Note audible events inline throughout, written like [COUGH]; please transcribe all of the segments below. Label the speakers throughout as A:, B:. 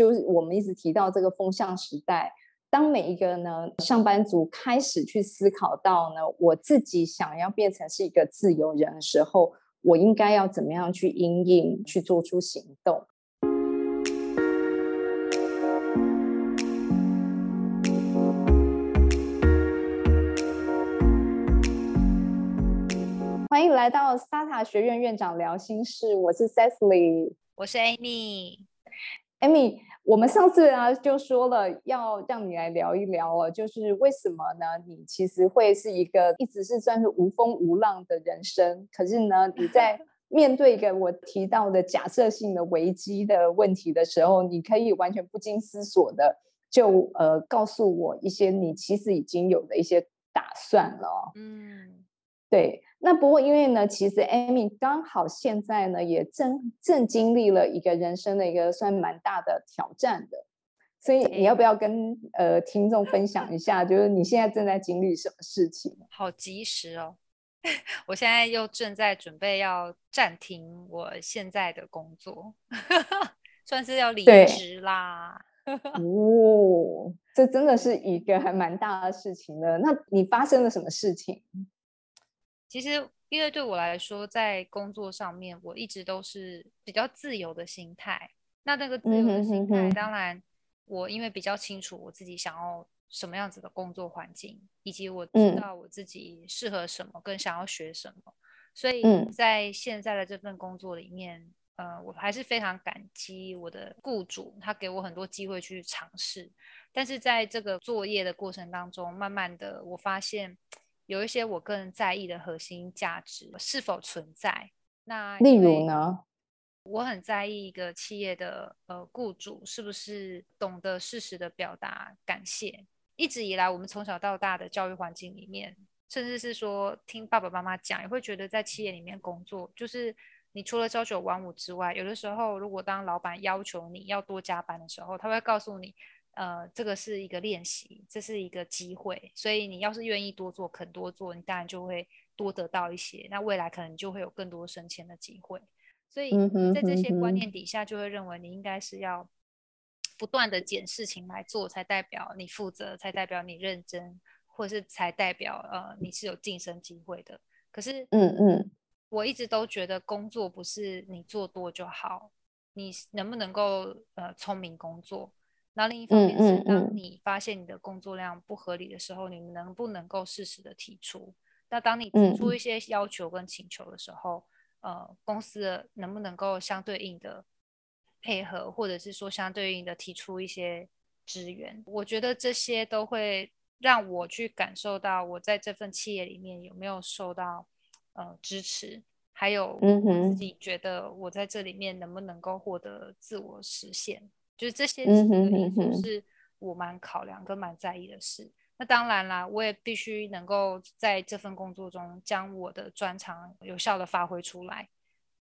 A: 就是我们一直提到这个风向时代，当每一个呢上班族开始去思考到呢，我自己想要变成是一个自由人的时候，我应该要怎么样去应应，去做出行动。欢迎来到 SATA 学院院长聊心事，我是 Cecily，
B: 我是 Amy。
A: Amy，我们上次啊就说了要让你来聊一聊哦，就是为什么呢？你其实会是一个一直是算是无风无浪的人生，可是呢，你在 [LAUGHS] 面对一个我提到的假设性的危机的问题的时候，你可以完全不经思索的就呃告诉我一些你其实已经有的一些打算了。嗯，对。那不过，因为呢，其实 Amy 刚好现在呢，也正正经历了一个人生的一个算蛮大的挑战的，所以你要不要跟呃听众分享一下，就是你现在正在经历什么事情？
B: 好及时哦！[LAUGHS] 我现在又正在准备要暂停我现在的工作，[LAUGHS] 算是要离职啦。
A: 哦，这真的是一个还蛮大的事情了。那你发生了什么事情？
B: 其实，因为对我来说，在工作上面，我一直都是比较自由的心态。那那个自由的心态，当然，我因为比较清楚我自己想要什么样子的工作环境，以及我知道我自己适合什么，跟想要学什么，所以在现在的这份工作里面，呃，我还是非常感激我的雇主，他给我很多机会去尝试。但是在这个作业的过程当中，慢慢的，我发现。有一些我个人在意的核心价值是否存在？那
A: 例如呢？
B: 我很在意一个企业的呃雇主是不是懂得适时的表达感谢。一直以来，我们从小到大的教育环境里面，甚至是说听爸爸妈妈讲，也会觉得在企业里面工作，就是你除了朝九晚五之外，有的时候如果当老板要求你要多加班的时候，他会告诉你。呃，这个是一个练习，这是一个机会，所以你要是愿意多做，肯多做，你当然就会多得到一些。那未来可能就会有更多升迁的机会。所以在这些观念底下，就会认为你应该是要不断的捡事情来做，才代表你负责，才代表你认真，或是才代表呃你是有晋升机会的。可是，嗯嗯，我一直都觉得工作不是你做多就好，你能不能够呃聪明工作？那另一方面是，当你发现你的工作量不合理的时候，你能不能够适时的提出？那当你提出一些要求跟请求的时候，呃，公司能不能够相对应的配合，或者是说相对应的提出一些支援？我觉得这些都会让我去感受到我在这份企业里面有没有受到呃支持，还有自己觉得我在这里面能不能够获得自我实现。就是这些几个因素是我蛮考量跟蛮在意的事。那当然啦，我也必须能够在这份工作中将我的专长有效的发挥出来，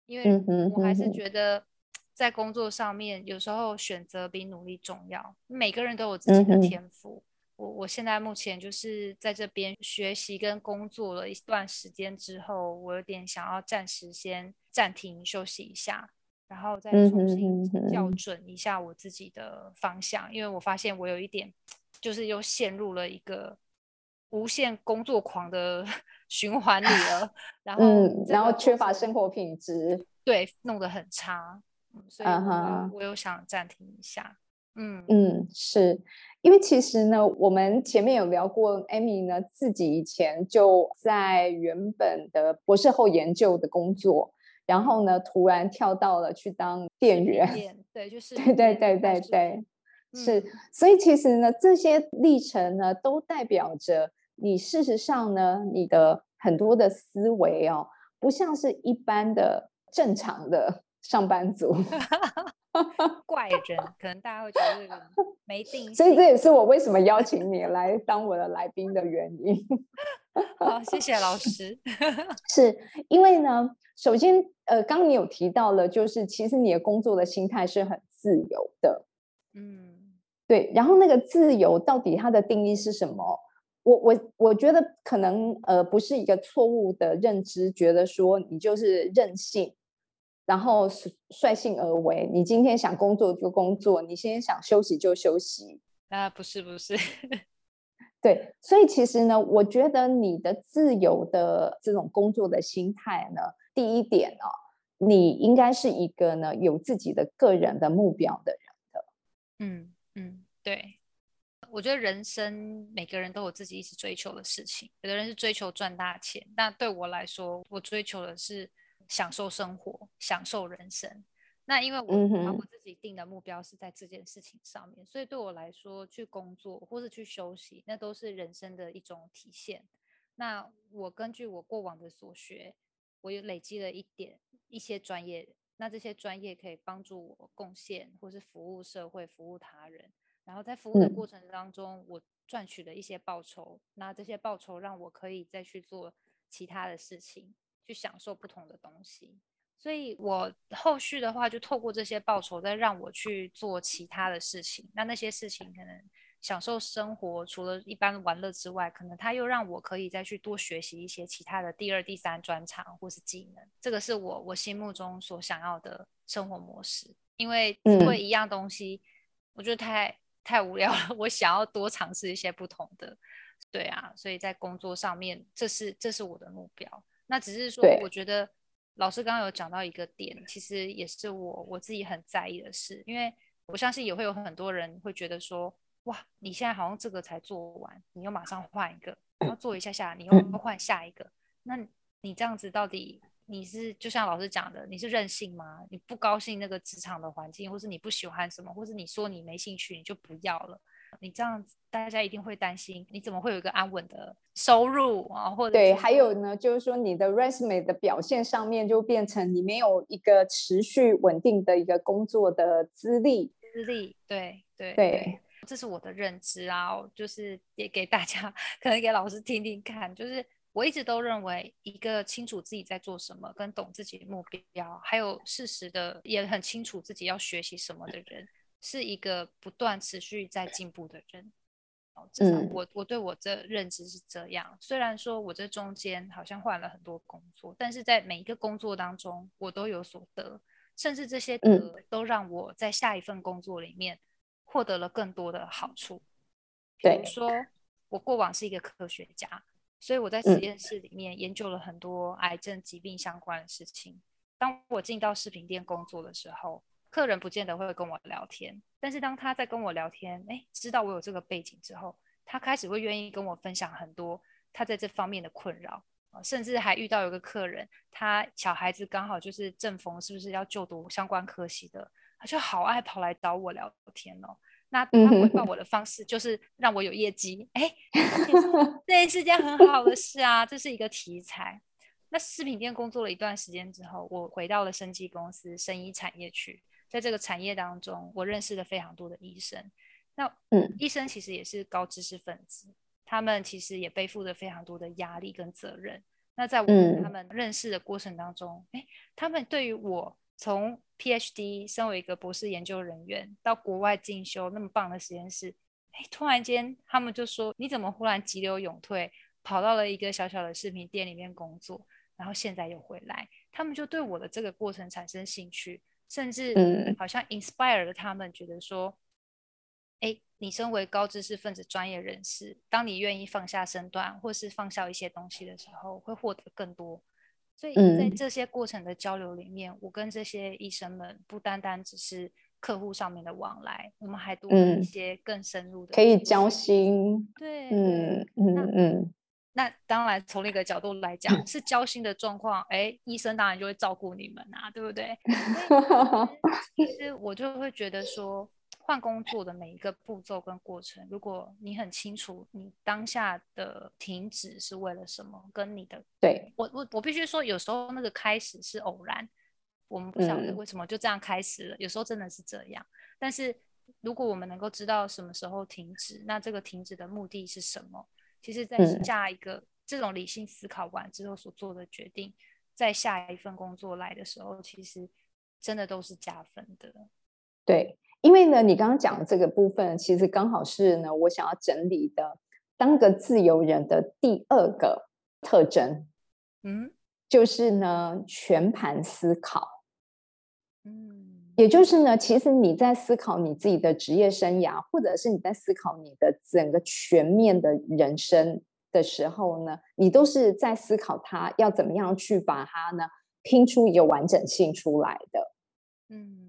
B: 因为我还是觉得在工作上面有时候选择比努力重要。每个人都有自己的天赋。我我现在目前就是在这边学习跟工作了一段时间之后，我有点想要暂时先暂停休息一下。然后再重新校准一下我自己的方向，因为我发现我有一点，就是又陷入了一个无限工作狂的 [LAUGHS] 循环里了。然后，
A: 然后缺乏生活品质，
B: 对，弄得很差。所以，我又想暂停一下。
A: 嗯嗯，是因为其实呢，我们前面有聊过，Amy 呢自己以前就在原本的博士后研究的工作。然后呢，突然跳到了去当店员，
B: 对，就 [LAUGHS] 是
A: 对对对对对，是。所以其实呢，这些历程呢，都代表着你事实上呢，你的很多的思维哦，不像是一般的正常的上班族。[LAUGHS] [LAUGHS]
B: 怪人，可能大家会觉得没定。
A: 所以这也是我为什么邀请 [LAUGHS] 你来当我的来宾的原因。[LAUGHS]
B: 好，谢谢老师。
A: 是因为呢，首先，呃，刚刚你有提到了，就是其实你的工作的心态是很自由的。嗯，对。然后那个自由到底它的定义是什么？我我我觉得可能呃不是一个错误的认知，觉得说你就是任性。然后率性而为。你今天想工作就工作，你今天想休息就休息。
B: 啊，不是不是，[LAUGHS]
A: 对，所以其实呢，我觉得你的自由的这种工作的心态呢，第一点哦，你应该是一个呢有自己的个人的目标的人的。
B: 嗯嗯，对。我觉得人生每个人都有自己一直追求的事情，有的人是追求赚大钱，那对我来说，我追求的是享受生活，享受人生。那因为我把我自己定的目标是在这件事情上面，所以对我来说，去工作或是去休息，那都是人生的一种体现。那我根据我过往的所学，我有累积了一点一些专业，那这些专业可以帮助我贡献或是服务社会、服务他人。然后在服务的过程当中，我赚取了一些报酬，那这些报酬让我可以再去做其他的事情，去享受不同的东西。所以，我后续的话就透过这些报酬，再让我去做其他的事情。那那些事情可能享受生活，除了一般玩乐之外，可能他又让我可以再去多学习一些其他的第二、第三专长或是技能。这个是我我心目中所想要的生活模式。因为只会一样东西，我觉得太。太无聊了，[LAUGHS] 我想要多尝试一些不同的，对啊，所以在工作上面，这是这是我的目标。那只是说，我觉得老师刚刚有讲到一个点，其实也是我我自己很在意的事，因为我相信也会有很多人会觉得说，哇，你现在好像这个才做完，你又马上换一个，然后做一下下，你又换下一个，那你这样子到底？你是就像老师讲的，你是任性吗？你不高兴那个职场的环境，或是你不喜欢什么，或是你说你没兴趣，你就不要了。你这样子，大家一定会担心，你怎么会有一个安稳的收入啊？或者
A: 对，还有呢，就是说你的 resume 的表现上面就变成你没有一个持续稳定的一个工作的资历。
B: 资历，对对
A: 对，
B: 这是我的认知啊，就是也给大家，可能给老师听听看，就是。我一直都认为，一个清楚自己在做什么，跟懂自己的目标，还有适时的也很清楚自己要学习什么的人，是一个不断持续在进步的人。哦，至少我我对我这认知是这样。虽然说我这中间好像换了很多工作，但是在每一个工作当中，我都有所得，甚至这些得都让我在下一份工作里面获得了更多的好处。比如说，我过往是一个科学家。所以我在实验室里面研究了很多癌症疾病相关的事情。当我进到饰品店工作的时候，客人不见得会跟我聊天，但是当他在跟我聊天，哎，知道我有这个背景之后，他开始会愿意跟我分享很多他在这方面的困扰甚至还遇到有个客人，他小孩子刚好就是正逢是不是要就读相关科系的，他就好爱跑来找我聊天哦。那他回报我的方式就是让我有业绩，哎，[LAUGHS] 这也是件很好的事啊，这是一个题材。那饰品店工作了一段时间之后，我回到了生技公司生医产业去，在这个产业当中，我认识了非常多的医生。那嗯，医生其实也是高知识分子，他们其实也背负着非常多的压力跟责任。那在我跟他们认识的过程当中，哎，他们对于我从 PhD，身为一个博士研究人员，到国外进修那么棒的实验室，哎，突然间他们就说：“你怎么忽然急流勇退，跑到了一个小小的饰品店里面工作，然后现在又回来？”他们就对我的这个过程产生兴趣，甚至好像 inspire 了他们，觉得说：“哎，你身为高知识分子、专业人士，当你愿意放下身段，或是放下一些东西的时候，会获得更多。”所以在这些过程的交流里面，我跟这些医生们不单单只是客户上面的往来，我们还多了一些更深入的，
A: 可以交心。
B: 对，
A: 嗯嗯嗯。
B: 那当然，从另一个角度来讲，是交心的状况，哎，医生当然就会照顾你们啊，对不对？[LAUGHS] 其实我就会觉得说。换工作的每一个步骤跟过程，如果你很清楚你当下的停止是为了什么，跟你的
A: 对
B: 我我我必须说，有时候那个开始是偶然，我们不晓得为什么就这样开始了。有时候真的是这样，但是如果我们能够知道什么时候停止，那这个停止的目的是什么？其实，在下一个这种理性思考完之后所做的决定，在下一份工作来的时候，其实真的都是加分的。
A: 对。因为呢，你刚刚讲的这个部分，其实刚好是呢，我想要整理的，当个自由人的第二个特征，
B: 嗯，
A: 就是呢，全盘思考。嗯，也就是呢，其实你在思考你自己的职业生涯，或者是你在思考你的整个全面的人生的时候呢，你都是在思考它要怎么样去把它呢拼出一个完整性出来的。嗯。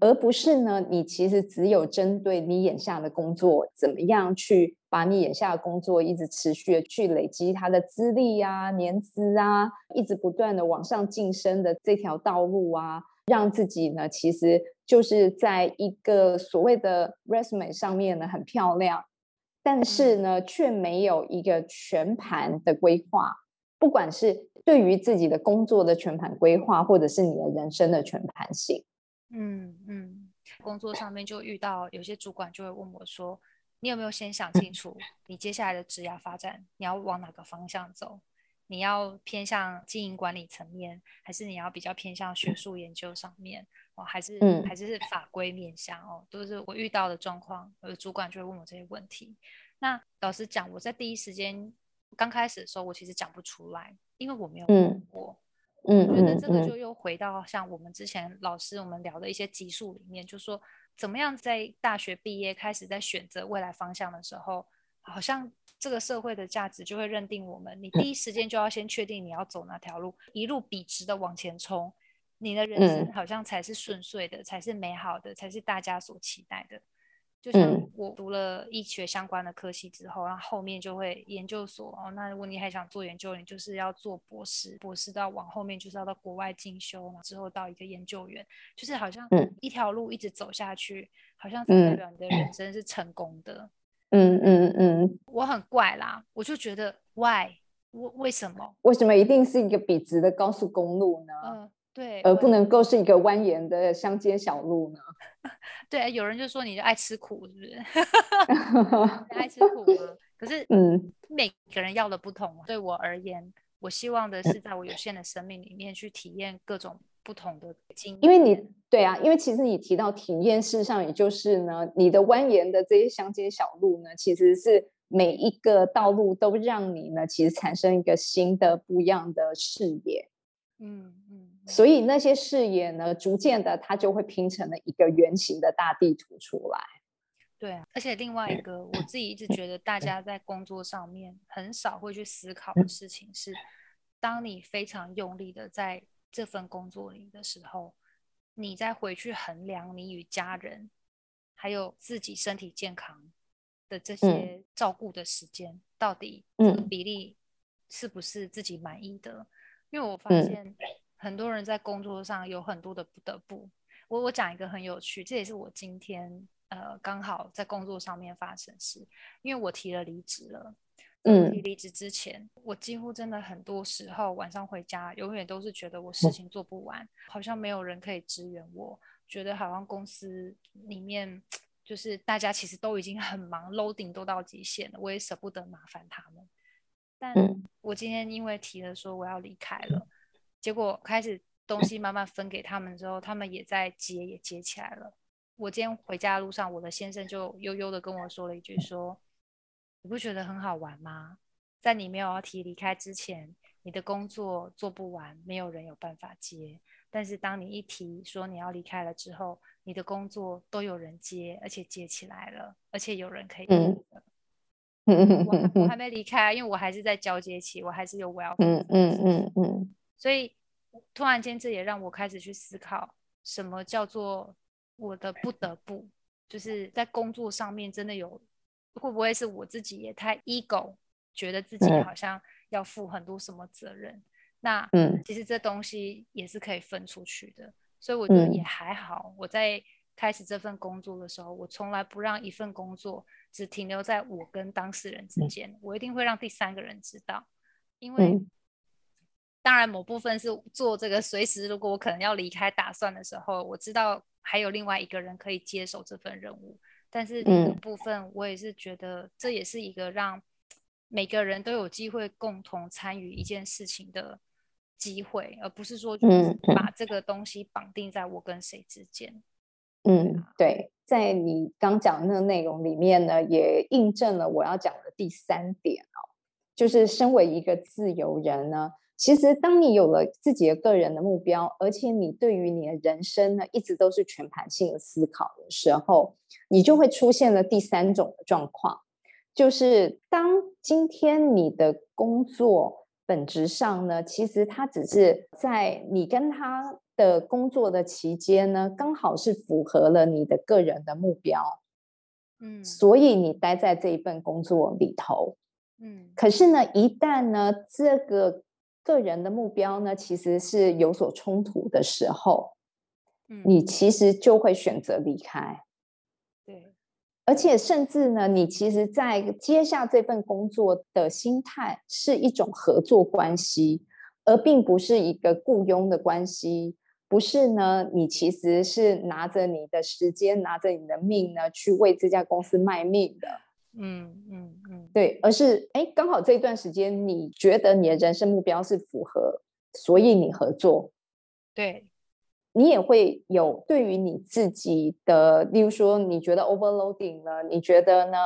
A: 而不是呢？你其实只有针对你眼下的工作，怎么样去把你眼下的工作一直持续的去累积它的资历啊、年资啊，一直不断的往上晋升的这条道路啊，让自己呢，其实就是在一个所谓的 resume 上面呢很漂亮，但是呢却没有一个全盘的规划，不管是对于自己的工作的全盘规划，或者是你的人生的全盘性。
B: 嗯嗯，工作上面就遇到有些主管就会问我说：“你有没有先想清楚你接下来的职业发展，你要往哪个方向走？你要偏向经营管理层面，还是你要比较偏向学术研究上面？哦，还是还是法规面向？哦，都是我遇到的状况。我的主管就会问我这些问题。那老实讲，我在第一时间刚开始的时候，我其实讲不出来，因为我没有问过。”嗯，我觉得这个就又回到像我们之前老师我们聊的一些集数里面，就说怎么样在大学毕业开始在选择未来方向的时候，好像这个社会的价值就会认定我们，你第一时间就要先确定你要走哪条路，一路笔直的往前冲，你的人生好像才是顺遂的，才是美好的，才是大家所期待的。就像我读了医学相关的科系之后，然后后面就会研究所哦。那如果你还想做研究，你就是要做博士，博士到往后面就是要到国外进修嘛，之后到一个研究员，就是好像一条路一直走下去，好像才代表你的人生是成功的。嗯嗯嗯，我很怪啦，我就觉得 why 为为什么？
A: 为什么一定是一个笔直的高速公路
B: 呢？对，
A: 而不能够是一个蜿蜒的乡间小路呢？[LAUGHS]
B: 对，有人就说你就爱吃苦，是不是？[LAUGHS] 爱吃苦吗？可是，嗯，每个人要的不同。对我而言，我希望的是在我有限的生命里面去体验各种不同的经
A: 因为你对啊，因为其实你提到体验，事实上也就是呢，你的蜿蜒的这些乡间小路呢，其实是每一个道路都让你呢，其实产生一个新的不一样的视野。嗯嗯。所以那些视野呢，逐渐的它就会拼成了一个圆形的大地图出来。
B: 对啊，而且另外一个，我自己一直觉得大家在工作上面很少会去思考的事情是，当你非常用力的在这份工作里的时候，你再回去衡量你与家人还有自己身体健康的这些照顾的时间，到底这个比例是不是自己满意的？因为我发现。很多人在工作上有很多的不得不。我我讲一个很有趣，这也是我今天呃刚好在工作上面发生事，因为我提了离职了。嗯，提离职之前，我几乎真的很多时候晚上回家，永远都是觉得我事情做不完，好像没有人可以支援我，觉得好像公司里面就是大家其实都已经很忙，loading 都到极限了，我也舍不得麻烦他们。但我今天因为提了说我要离开了。结果开始东西慢慢分给他们之后，他们也在接，也接起来了。我今天回家的路上，我的先生就悠悠的跟我说了一句：“说你不觉得很好玩吗？在你没有要提离开之前，你的工作做不完，没有人有办法接。但是当你一提说你要离开了之后，你的工作都有人接，而且接起来了，而且有人可以。嗯嗯我我还没离开，因为我还是在交接期，我还是有我要嗯嗯嗯嗯。”所以，突然间，这也让我开始去思考，什么叫做我的不得不，就是在工作上面真的有，会不会是我自己也太 ego，觉得自己好像要负很多什么责任？那，嗯，其实这东西也是可以分出去的。所以我觉得也还好。我在开始这份工作的时候，我从来不让一份工作只停留在我跟当事人之间，我一定会让第三个人知道，因为。当然，某部分是做这个，随时如果我可能要离开打算的时候，我知道还有另外一个人可以接手这份任务。但是另一部分，我也是觉得这也是一个让每个人都有机会共同参与一件事情的机会，而不是说就是把这个东西绑定在我跟谁之间。
A: 嗯，对，在你刚讲的那个内容里面呢，也印证了我要讲的第三点哦，就是身为一个自由人呢。其实当你有了自己的个人的目标，而且你对于你的人生呢，一直都是全盘性的思考的时候，你就会出现了第三种的状况，就是当今天你的工作本质上呢，其实它只是在你跟他的工作的期间呢，刚好是符合了你的个人的目标，
B: 嗯。
A: 所以你待在这一份工作里头。
B: 嗯。
A: 可是呢，一旦呢这个个人的目标呢，其实是有所冲突的时候，
B: 嗯，
A: 你其实就会选择离开，
B: 对，
A: 而且甚至呢，你其实在接下这份工作的心态是一种合作关系，而并不是一个雇佣的关系。不是呢，你其实是拿着你的时间，拿着你的命呢，去为这家公司卖命的。
B: 嗯嗯嗯，
A: 对，而是哎，刚好这一段时间你觉得你的人生目标是符合，所以你合作，
B: 对，
A: 你也会有对于你自己的，例如说你觉得 overloading 了，你觉得呢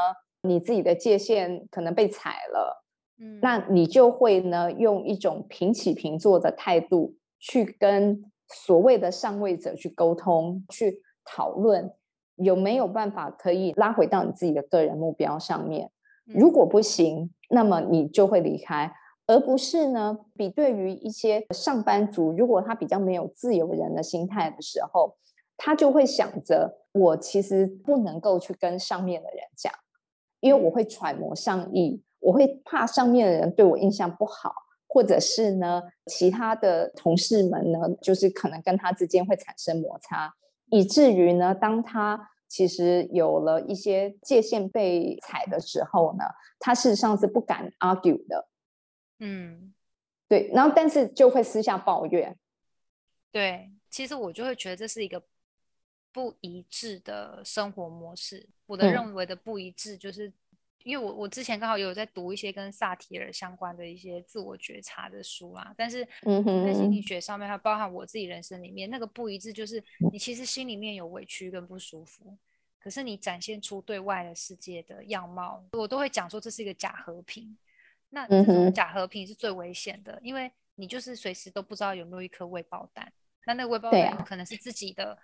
A: 你自己的界限可能被踩了，
B: 嗯，
A: 那。你就会呢用一种平起平坐的态度去跟所谓的上位者去沟通，去讨论有没有办法可以拉回到你自己的个人目标上面。如
B: 嗯
A: 果不行，那么你就会离开，而不是呢？比对于一些上班族，如果他比较没有自由人的心态的时候，他就会想着，我其实不能够去跟上面的人讲，因为我会揣摩上意，我会怕上面的人对我印象不好，或者是呢，其他的同事们呢，就是可能跟他之间会产生摩擦，以至于呢，当他其实有了一些界限被踩的时候呢，他事实上是不敢 argue 的，
B: 嗯，
A: 对，然后但是就会私下抱怨，
B: 对，其实我就会觉得这是一个不一致的生活模式。我的
A: 嗯。
B: 认为的不一致，就是因为我我之前刚好有在读一些跟萨提尔相关的一些自我觉察的书啦，但是
A: 嗯
B: 在心理学上面，它包含我自己人生里面那个不一致，就是
A: 嗯
B: 你其实心里面有委屈跟不舒服，可是你展现出对外的世界的样貌，我都会讲说这是一个假和平。那这种假和平是最危险的，因为你就是随时都不知道有没有一颗未爆弹。那那个未爆弹有可能是自己的，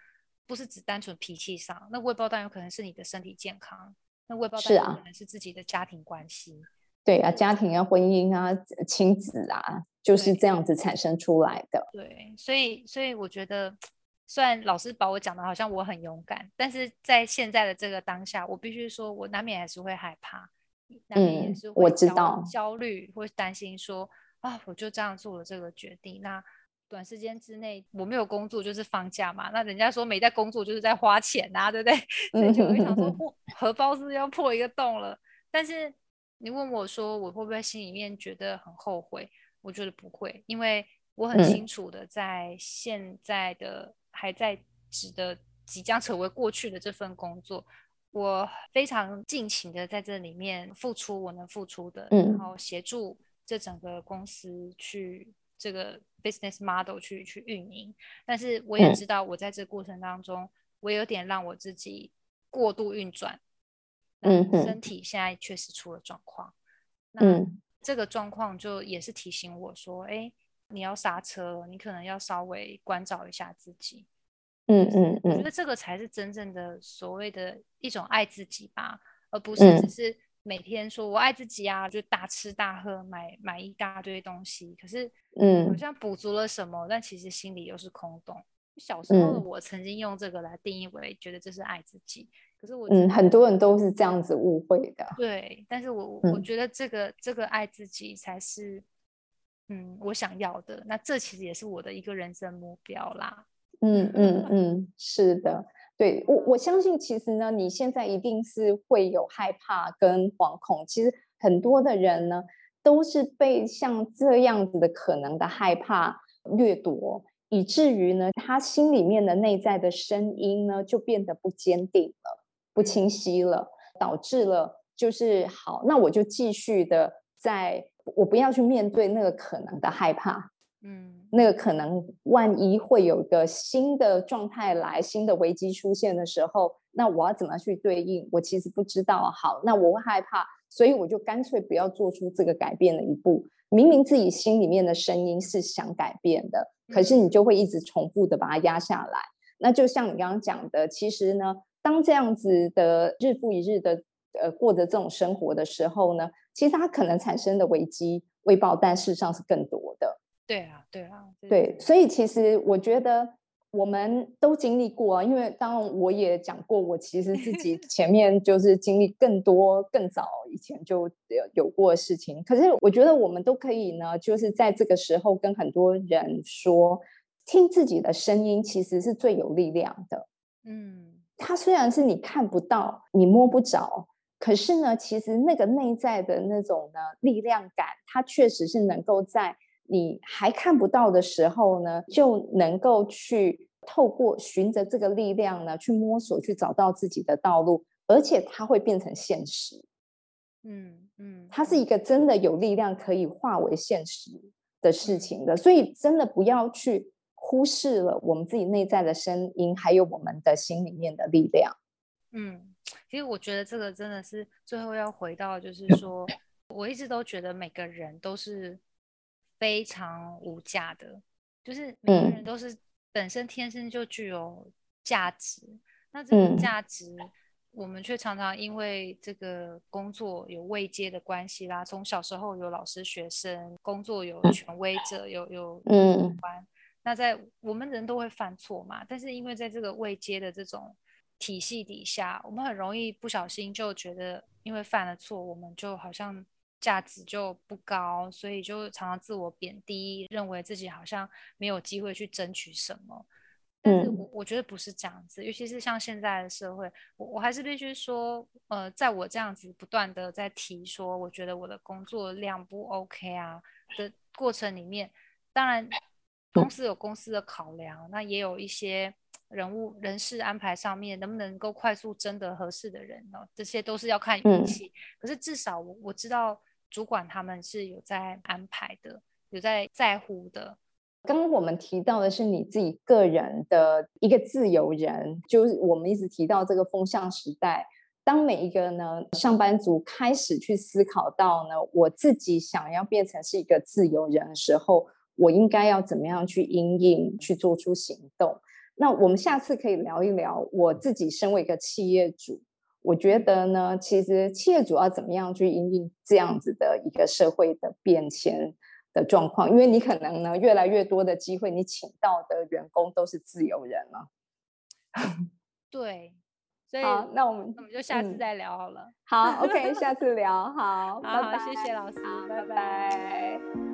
B: 不是只单纯脾气上，那未爆弹有可能是你的身体健康，那未爆
A: 是啊
B: 弹可能是自己的家庭关系。
A: 对啊，家庭啊、婚姻啊、亲子啊，就是
B: 对
A: 这样子产生出来的。
B: 对，所以所以我觉得，虽然老师把我讲的好像我很勇敢，但是在现在的这个当下，我必须说，我难免还是会害怕，难免也
A: 嗯
B: 是
A: 我
B: 会焦
A: 知道
B: 焦虑或担心说啊，我就这样做了这个决定，那短时间之内我没有工作就是放假嘛，那人家说没在工作就是在花钱呐、对不对？[LAUGHS] 所以就会想说，
A: 嗯
B: 哦，荷包是要破一个洞了？但是你问我说，我会不会心里面觉得很后悔？我觉得不会，因为我很
A: 嗯
B: 清楚的在现在的还在职的即将成为过去的这份工作，我非常尽情的在这里面付出我能付出的，
A: 嗯
B: 然后协助这整个公司去这个 business model 去去运营。但是我也
A: 嗯
B: 知道，我在这过程当中，我有点让我自己过度运转，那
A: 嗯
B: 身体现在确实出了状况。那
A: 嗯
B: 这个状况就也是提醒我说，哎，你要刹车了，你可能要稍微关照一下自己。
A: 嗯嗯嗯
B: 我觉得这个才是真正的所谓的一种爱自己吧，而不是只
A: 嗯
B: 是每天说我爱自己啊，就大吃大喝，买买一大堆东西，可是嗯好
A: 嗯
B: 像补足了什么，但其实心里又是空洞。小时候我曾经用这个来定义为觉得这是爱自己，可是我
A: 嗯，很多人都是这样子误会的。
B: 对，但是我我
A: 嗯
B: 觉得这个这个爱自己才是，嗯，我想要的。那这其实也是我的一个人生目标啦。
A: 嗯嗯嗯，是的，对我我相信，其实呢，你现在一定是会有害怕跟惶恐。其实很多的人呢，都是被像这样子的可能的害怕掠夺，以至于呢，他心里面的内在的声音呢，就变得不坚定了，不清晰了，导致了就是好，那我就继续的在，我不要去面对那个可能的害怕。
B: 嗯
A: 那个可能万一会有一个新的状态来，新的危机出现的时候，那我要怎么去对应？我其实不知道。好，那我会害怕，所以我就干脆不要做出这个改变的一步。明明自己心里面的声音是想改变的，可是你就会一直重复的把它压下来。那就像你刚刚讲的，其实呢，当这样子的日复一日的呃过着这种生活的时候呢，其实它可能产生的危机未爆但事实上是更多的。
B: 对啊，对啊，
A: 对，所以其实我觉得。我们都经历过啊，因为当然我也讲过，我其实自己 [LAUGHS] 前面就是经历更多、更早以前就有有过的事情。可是我觉得我们都可以呢，就是在这个时候跟很多人说，听自己的声音其实是最有力量的。嗯，它虽然是你看不到、你摸不着，可是呢，其实那个内在的那种呢力量感，它确实是能够在。你还看不到的时候呢，就能够去透过循着这个力量呢，去摸索，去找到自己的道路，而且它会变成现实。嗯嗯，它是一个真的有力量可以化为现实的事情的，所以真的不要去忽视了我们自己内在的声音，还有我们的心里面的力量。
B: 嗯，其实我觉得这个真的是最后要回到，就是说，我一直都觉得每个人都是。非常无价的，就是每个人都是本身天生就具有价值。那这个价值，我们却常常因为这个工作有位阶的关系啦，从小时候有老师、学生，工作有权威者，有有嗯官。那在我们人都会犯错嘛，但是因为在这个位阶的这种体系底下，我们很容易不小心就觉得，因为犯了错，我们就好像。价值就不高，所以就常常自我贬低，认为自己好像没有机会去争取什么。但是我我觉得不是这样子，尤其是像现在的社会，我我还是必须说，呃，在我这样子不断的在提说，我觉得我的工作量不 OK 啊的过程里面，当然公司有公司的考量，那也有一些人物人事安排上面能不能够快速征得合适的人呢？这些都是要看运气。可是至少我我知道。主管他们是有在安排的，有在在乎的。
A: 刚刚我们提到的是你自己个人的一个自由人，就是我们一直提到这个风向时代。当每一个呢上班族开始去思考到呢，我自己想要变成是一个自由人的时候，我应该要怎么样去应应，去做出行动？那我们下次可以聊一聊我自己身为一个企业主。我觉得呢，其实企业主要怎么样去应对这样子的一个社会的变迁的状况？因为你可能呢，越来越多的机会，你请到的员工都是自由人了。[LAUGHS]
B: 对，所以
A: 那我们
B: 我们就下次再聊好了。
A: 好，[LAUGHS] OK，下次聊。好，
B: 好，谢谢老师，
A: 拜拜。